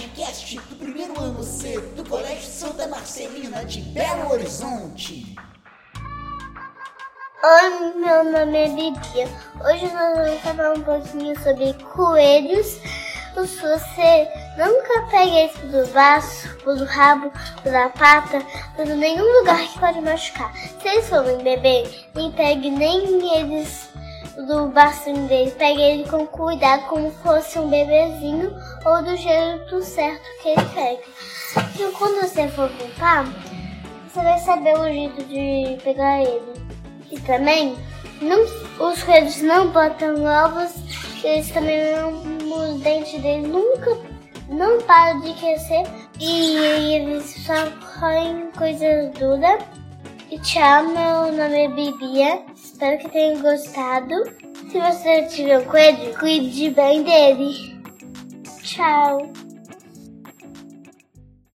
podcast do primeiro ano C do Colégio Santa Marcelina de Belo Horizonte. Oi, meu nome é Bibia. Hoje nós vamos falar um pouquinho sobre coelhos. Se você nunca pega isso do braço, do rabo, da pata, por nenhum lugar que pode machucar. Se eles forem bebê, nem pegue nem eles do bacinho dele, pegue ele com cuidado como fosse um bebezinho ou do jeito certo que ele pega. E quando você for limpar, você vai saber o jeito de pegar ele. E também, não, os coelhos não botam ovos, eles também não, os dentes deles nunca não param de crescer e eles só comem coisas duras. E tchau, meu nome é Bibia. Espero que tenham gostado. Se você tiver um coelho, cuide bem dele. Tchau.